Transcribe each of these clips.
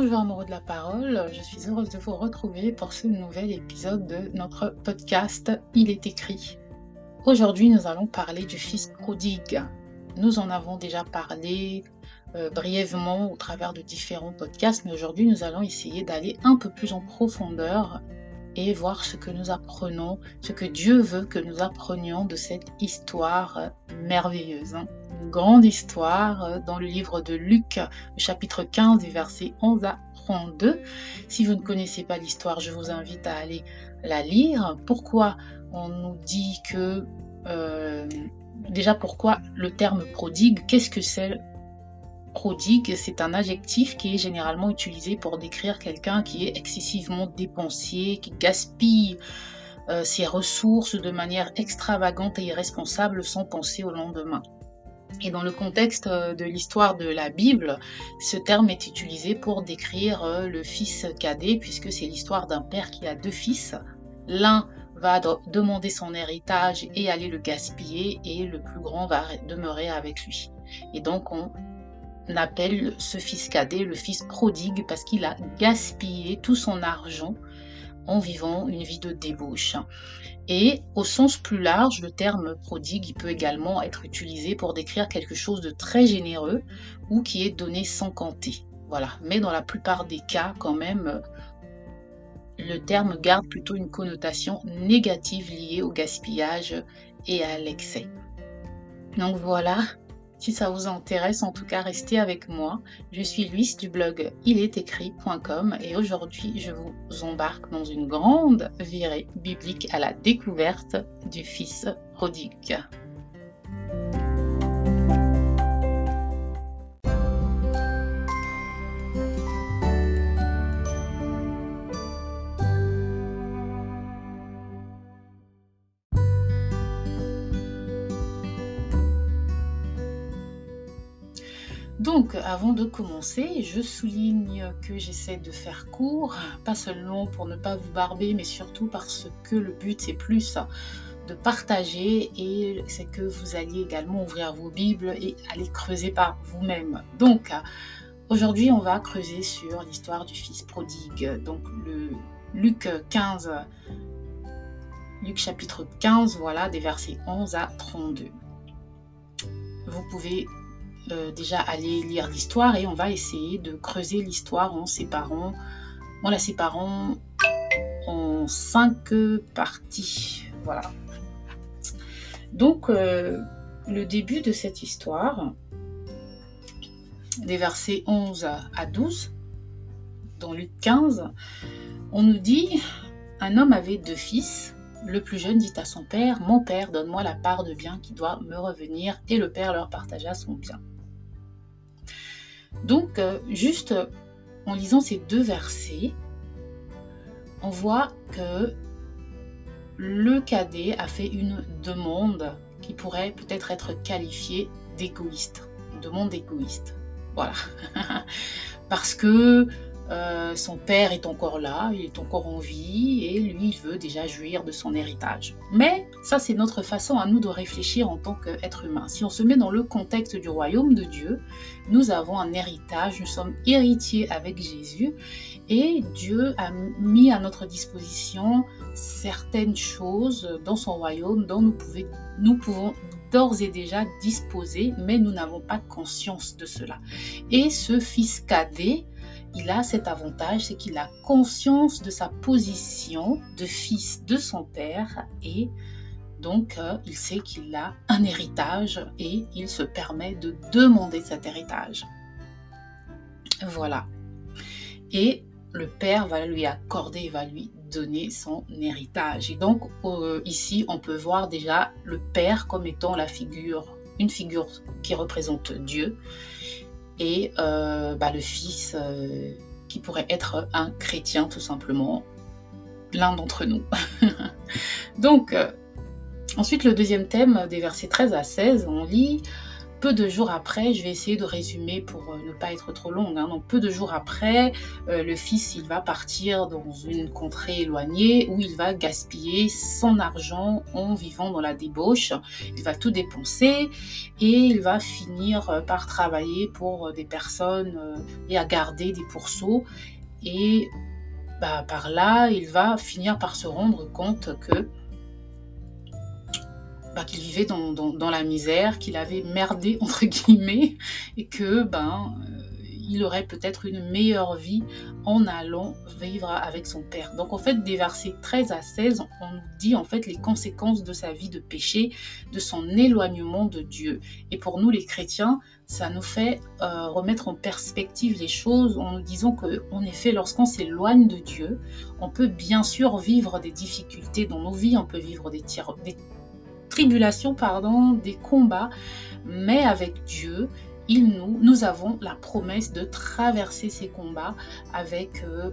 Bonjour amoureux de la parole, je suis heureuse de vous retrouver pour ce nouvel épisode de notre podcast Il est écrit. Aujourd'hui nous allons parler du fils prodigue. Nous en avons déjà parlé euh, brièvement au travers de différents podcasts, mais aujourd'hui nous allons essayer d'aller un peu plus en profondeur et voir ce que nous apprenons, ce que Dieu veut que nous apprenions de cette histoire merveilleuse. Hein. Une grande histoire euh, dans le livre de Luc, chapitre 15, des versets 11 à 32. Si vous ne connaissez pas l'histoire, je vous invite à aller la lire. Pourquoi on nous dit que... Euh, déjà, pourquoi le terme prodigue? Qu'est-ce que c'est prodigue, c'est un adjectif qui est généralement utilisé pour décrire quelqu'un qui est excessivement dépensier, qui gaspille euh, ses ressources de manière extravagante et irresponsable sans penser au lendemain. Et dans le contexte euh, de l'histoire de la Bible, ce terme est utilisé pour décrire euh, le fils cadet, puisque c'est l'histoire d'un père qui a deux fils. L'un va demander son héritage et aller le gaspiller, et le plus grand va demeurer avec lui. Et donc on appelle ce fils cadet le fils prodigue parce qu'il a gaspillé tout son argent en vivant une vie de débauche. Et au sens plus large, le terme prodigue peut également être utilisé pour décrire quelque chose de très généreux ou qui est donné sans compter. Voilà. Mais dans la plupart des cas, quand même, le terme garde plutôt une connotation négative liée au gaspillage et à l'excès. Donc voilà, si ça vous intéresse, en tout cas, restez avec moi. Je suis Luis du blog ilestécrit.com et aujourd'hui, je vous embarque dans une grande virée biblique à la découverte du Fils prodigue. Avant de commencer, je souligne que j'essaie de faire court, pas seulement pour ne pas vous barber, mais surtout parce que le but c'est plus de partager et c'est que vous alliez également ouvrir vos Bibles et aller creuser par vous-même. Donc, aujourd'hui, on va creuser sur l'histoire du fils prodigue. Donc, le Luc 15, Luc chapitre 15, voilà, des versets 11 à 32. Vous pouvez euh, déjà aller lire l'histoire et on va essayer de creuser l'histoire en séparant, en la séparant en cinq parties. Voilà. Donc, euh, le début de cette histoire, des versets 11 à 12, dans Luc 15, on nous dit un homme avait deux fils. Le plus jeune dit à son père Mon père, donne-moi la part de bien qui doit me revenir. Et le père leur partagea son bien. Donc, euh, juste en lisant ces deux versets, on voit que le cadet a fait une demande qui pourrait peut-être être qualifiée d'égoïste, une demande égoïste. Voilà. Parce que euh, son père est encore là, il est encore en vie et lui, il veut déjà jouir de son héritage. Mais ça, c'est notre façon à nous de réfléchir en tant qu'être humain. Si on se met dans le contexte du royaume de Dieu, nous avons un héritage, nous sommes héritiers avec Jésus et Dieu a mis à notre disposition certaines choses dans son royaume dont nous, nous pouvons d'ores et déjà disposer, mais nous n'avons pas conscience de cela. Et ce fils cadet, il a cet avantage, c'est qu'il a conscience de sa position de fils de son père et donc euh, il sait qu'il a un héritage et il se permet de demander cet héritage. Voilà. Et le père va lui accorder, va lui donner son héritage. Et donc euh, ici, on peut voir déjà le père comme étant la figure, une figure qui représente Dieu et euh, bah, le fils qui pourrait être un chrétien tout simplement, l'un d'entre nous. Donc, ensuite le deuxième thème des versets 13 à 16, on lit peu de jours après, je vais essayer de résumer pour euh, ne pas être trop longue. Hein. donc peu de jours après, euh, le fils il va partir dans une contrée éloignée où il va gaspiller son argent en vivant dans la débauche. Il va tout dépenser et il va finir euh, par travailler pour des personnes et à garder des pourceaux. Et bah, par là, il va finir par se rendre compte que qu'il vivait dans, la misère, qu'il avait merdé entre guillemets, et que ben euh, il aurait peut-être une meilleure vie en allant vivre avec son père. Donc en fait, des versets 13 à 16, on nous dit en fait les conséquences de sa vie de péché, de son éloignement de Dieu. Et pour nous les chrétiens, ça nous fait euh, remettre en perspective les choses en nous disant que, en effet, lorsqu'on s'éloigne de Dieu, on peut bien sûr vivre des difficultés dans nos vies, on peut vivre des, des tribulations, pardon, des combats, mais avec Dieu, il nous, nous avons la promesse de traverser ces combats avec euh,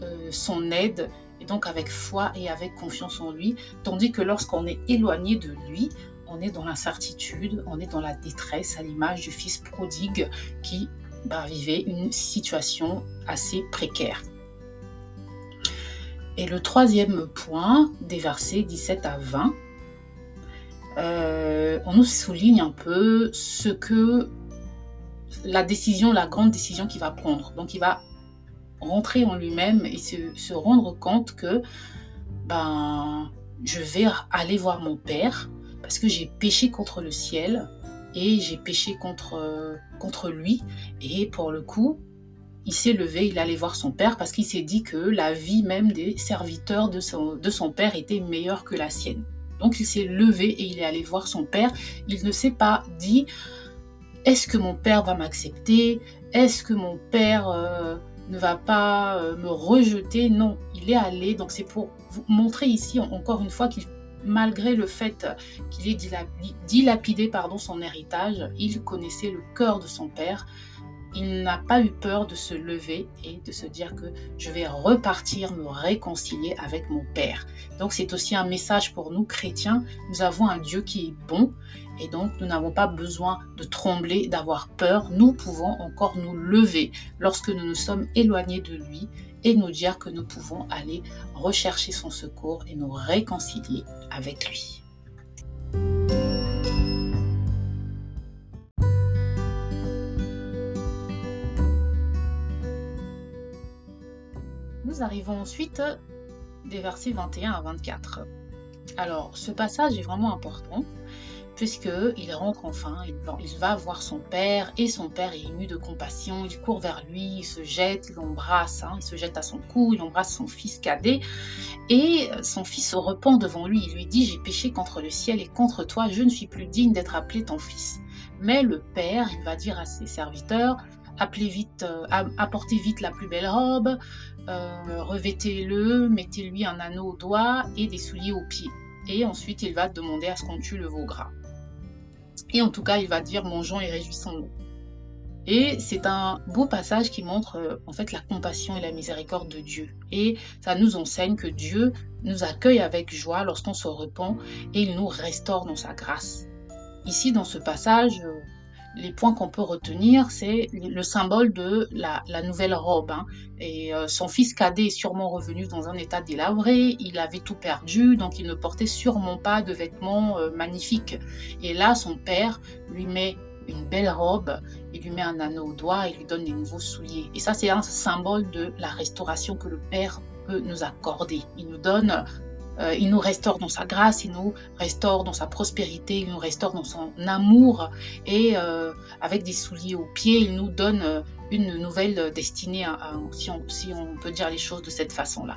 euh, son aide et donc avec foi et avec confiance en lui, tandis que lorsqu'on est éloigné de lui, on est dans l'incertitude, on est dans la détresse à l'image du fils prodigue qui bah, vivait une situation assez précaire. Et le troisième point, des versets 17 à 20, euh, on nous souligne un peu ce que la décision, la grande décision qu'il va prendre. Donc il va rentrer en lui-même et se, rendre compte que ben, je vais aller voir mon Père parce que j'ai péché contre le ciel et j'ai péché contre, contre lui. Et pour le coup, il s'est levé, il allait voir son père parce qu'il s'est dit que la vie même des serviteurs de son, de son père était meilleure que la sienne. Donc il s'est levé et il est allé voir son père. Il ne s'est pas dit est-ce que mon père va m'accepter? Est-ce que mon père euh, ne va pas euh, me rejeter? Non, il est allé. Donc c'est pour vous montrer ici encore une fois qu'il malgré le fait qu'il ait dilapidé pardon, son héritage, il connaissait le cœur de son père il n'a pas eu peur de se lever et de se dire que je vais repartir me réconcilier avec mon Père. Donc c'est aussi un message pour nous chrétiens. Nous avons un Dieu qui est bon et donc nous n'avons pas besoin de trembler, d'avoir peur. Nous pouvons encore nous lever lorsque nous nous sommes éloignés de lui et nous dire que nous pouvons aller rechercher son secours et nous réconcilier avec lui. Nous arrivons ensuite des versets 21 à 24. Alors, ce passage est vraiment important puisqu'il rentre enfin, il va voir son père et son père est ému de compassion, il court vers lui, il se jette, il l'embrasse, hein, il se jette à son cou, il embrasse son fils cadet et son fils se repent devant lui, il lui dit j'ai péché contre le ciel et contre toi, je ne suis plus digne d'être appelé ton fils. Mais le père, il va dire à ses serviteurs, appelez vite, euh, apportez vite la plus belle robe, euh, revêtez-le, mettez-lui un anneau au doigt et des souliers aux pieds. Et ensuite, il va demander à ce qu'on tue le veau gras. Et en tout cas, il va dire mangeons et réjouissons-nous. Et c'est un beau passage qui montre euh, en fait la compassion et la miséricorde de Dieu. Et ça nous enseigne que Dieu nous accueille avec joie lorsqu'on se repent et il nous restaure dans sa grâce. Ici, dans ce passage, les points qu'on peut retenir, c'est le symbole de la, nouvelle robe. Hein. Et euh, son fils cadet est sûrement revenu dans un état délabré, il avait tout perdu, donc il ne portait sûrement pas de vêtements euh, magnifiques. Et là, son père lui met une belle robe, il lui met un anneau au doigt et lui donne des nouveaux souliers. Et ça, c'est un symbole de la restauration que le père peut nous accorder. Il nous donne euh, il nous restaure dans sa grâce, il nous restaure dans sa prospérité, il nous restaure dans son amour et euh, avec des souliers aux pieds, il nous donne euh, une nouvelle destinée, si, on, si, on, peut dire les choses de cette façon-là.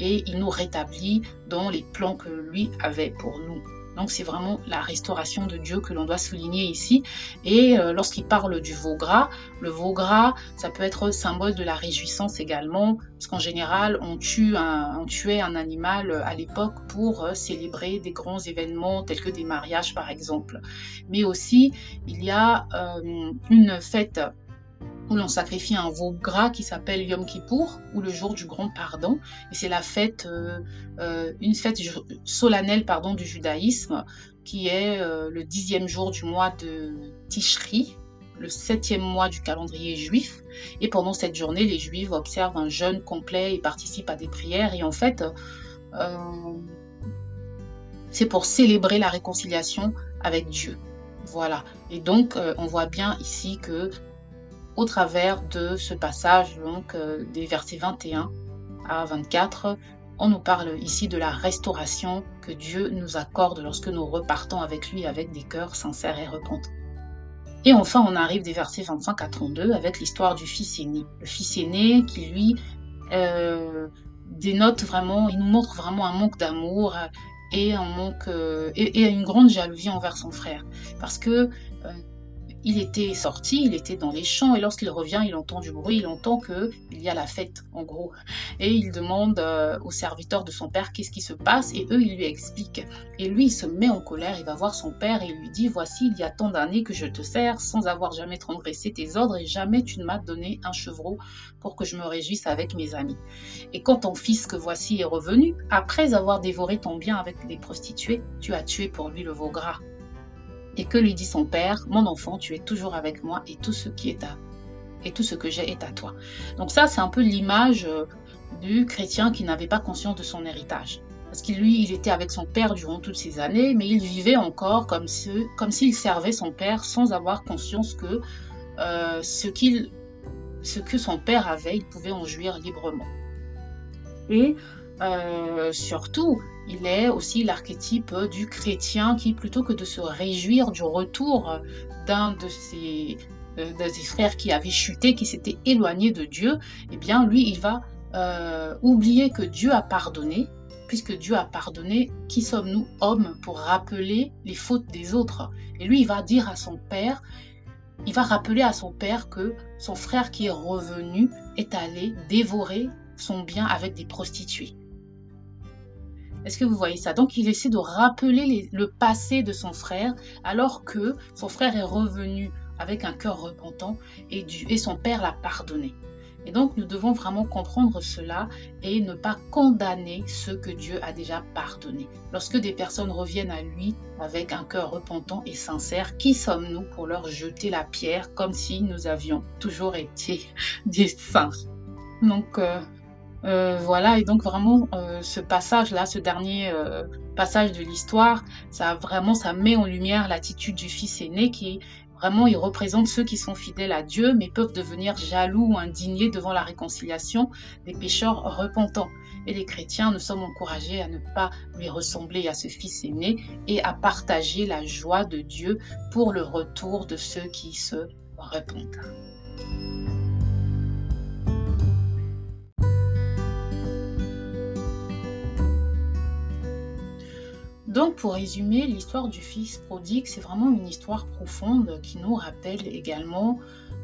Et il nous rétablit dans les plans que lui avait pour nous. Donc c'est vraiment la restauration de Dieu que l'on doit souligner ici. Et euh, lorsqu'il parle du veau gras, le veau gras, ça peut être symbole de la réjouissance également, parce qu'en général, on, tue un, on tuait un animal euh, à l'époque pour euh, célébrer des grands événements tels que des mariages par exemple. Mais aussi, il y a une fête où l'on sacrifie un veau gras qui s'appelle Yom Kippour, ou le jour du grand pardon. Et c'est la fête, euh, euh, une fête solennelle pardon, du judaïsme, qui est euh, le dixième jour du mois de Tishri, le septième mois du calendrier juif. Et pendant cette journée, les juifs observent un jeûne complet et participent à des prières. Et en fait, c'est pour célébrer la réconciliation avec Dieu. Voilà. Et donc, on voit bien ici que au travers de ce passage, donc euh, des versets 21 à 24, on nous parle ici de la restauration que Dieu nous accorde lorsque nous repartons avec lui avec des cœurs sincères et repentants. Et enfin, on arrive des versets 25 à 32 avec l'histoire du fils aîné. Le fils aîné qui, lui, euh, dénote vraiment, il nous montre vraiment un manque d'amour et un manque euh, et, et, une grande jalousie envers son frère. Parce que il était sorti, il était dans les champs, et lorsqu'il revient, il entend du bruit, il entend qu'il y a la fête, en gros. Et il demande euh, aux serviteurs de son père qu'est-ce qui se passe, et eux, ils lui expliquent. Et lui, il se met en colère, il va voir son père et il lui dit, voici, il y a tant d'années que je te sers, sans avoir jamais transgressé tes ordres, et jamais tu ne m'as donné un chevreau pour que je me réjouisse avec mes amis. Et quand ton fils que voici est revenu, après avoir dévoré ton bien avec des prostituées, tu as tué pour lui le veau gras. Et que lui dit son père Mon enfant, tu es toujours avec moi et tout ce qui est à et tout ce que j'ai est à toi. Donc ça, c'est un peu l'image euh, du chrétien qui n'avait pas conscience de son héritage. Parce qu'il lui, il était avec son père durant toutes ces années, mais il vivait encore comme s'il comme servait son père sans avoir conscience que euh, ce, qu'il, ce que son père avait, il pouvait en jouir librement. Et euh, surtout, il est aussi l'archétype du chrétien qui, plutôt que de se réjouir du retour d'un de ses, euh, frères qui avait chuté, qui s'était éloigné de Dieu, eh bien, lui, il va euh, oublier que Dieu a pardonné, puisque Dieu a pardonné, qui sommes-nous, hommes, pour rappeler les fautes des autres? Et lui, il va dire à son père, il va rappeler à son père que son frère qui est revenu est allé dévorer son bien avec des prostituées. Est-ce que vous voyez ça? Donc il essaie de rappeler le passé de son frère alors que son frère est revenu avec un cœur repentant et, et son père l'a pardonné. Et donc nous devons vraiment comprendre cela et ne pas condamner ceux que Dieu a déjà pardonnés. Lorsque des personnes reviennent à lui avec un cœur repentant et sincère, qui sommes-nous pour leur jeter la pierre comme si nous avions toujours été des saints? Donc euh, euh, voilà, et donc vraiment euh, ce passage-là, ce dernier euh, passage de l'histoire, ça vraiment ça met en lumière l'attitude du fils aîné qui vraiment il représente ceux qui sont fidèles à Dieu mais peuvent devenir jaloux ou indignés devant la réconciliation des pécheurs repentants. Et les chrétiens, nous sommes encouragés à ne pas lui ressembler à ce fils aîné et à partager la joie de Dieu pour le retour de ceux qui se repentent. Donc pour résumer, l'histoire du fils prodigue, c'est vraiment une histoire profonde qui nous rappelle également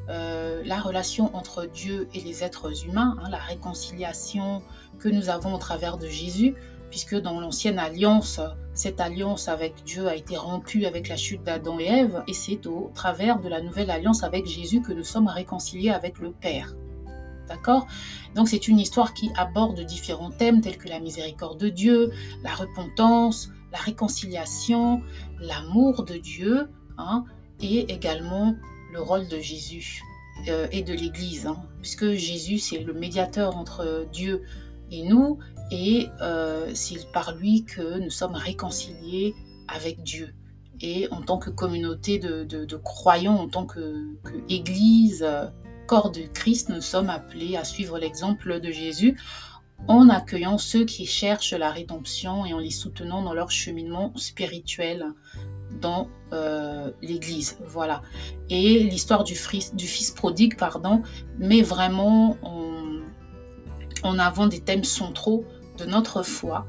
euh, la relation entre Dieu et les êtres humains, hein, la réconciliation que nous avons au travers de Jésus, puisque dans l'ancienne alliance, cette alliance avec Dieu a été rompue avec la chute d'Adam et Ève, et c'est au travers de la nouvelle alliance avec Jésus que nous sommes réconciliés avec le Père. D'accord? Donc c'est une histoire qui aborde différents thèmes tels que la miséricorde de Dieu, la repentance, la réconciliation, l'amour de Dieu, hein, et également le rôle de Jésus euh, et de l'Église, hein, puisque Jésus c'est le médiateur entre Dieu et nous, et euh, c'est par lui que nous sommes réconciliés avec Dieu. Et en tant que communauté de, croyants, en tant que, que Église, corps de Christ, nous sommes appelés à suivre l'exemple de Jésus en accueillant ceux qui cherchent la rédemption et en les soutenant dans leur cheminement spirituel dans euh, l'Église. Voilà. Et l'histoire du, fils prodigue, pardon, met vraiment en, avant des thèmes centraux de notre foi.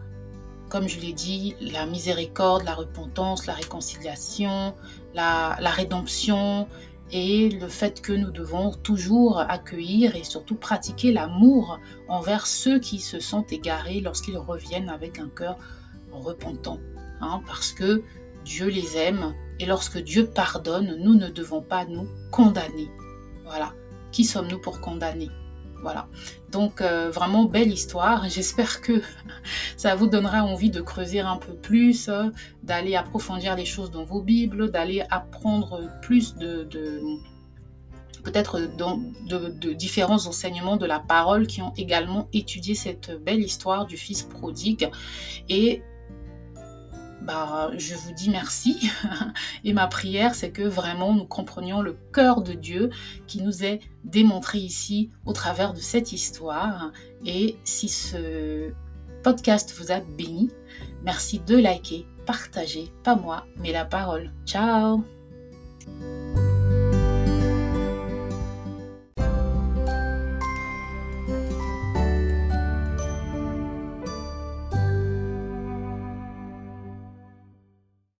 Comme je l'ai dit, la miséricorde, la repentance, la réconciliation, la rédemption et le fait que nous devons toujours accueillir et surtout pratiquer l'amour envers ceux qui se sont égarés lorsqu'ils reviennent avec un cœur repentant. Hein, parce que Dieu les aime et lorsque Dieu pardonne, nous ne devons pas nous condamner. Voilà. qui sommes-nous pour condamner? Voilà. Donc euh, vraiment belle histoire. J'espère que ça vous donnera envie de creuser un peu plus, d'aller approfondir les choses dans vos Bibles, d'aller apprendre plus de, peut-être de, différents enseignements de la parole qui ont également étudié cette belle histoire du fils prodigue. Et bah, je vous dis merci. Et ma prière, c'est que vraiment nous comprenions le cœur de Dieu qui nous est démontré ici au travers de cette histoire. Et si ce podcast vous a béni, merci de liker, partager, pas moi, mais la parole. Ciao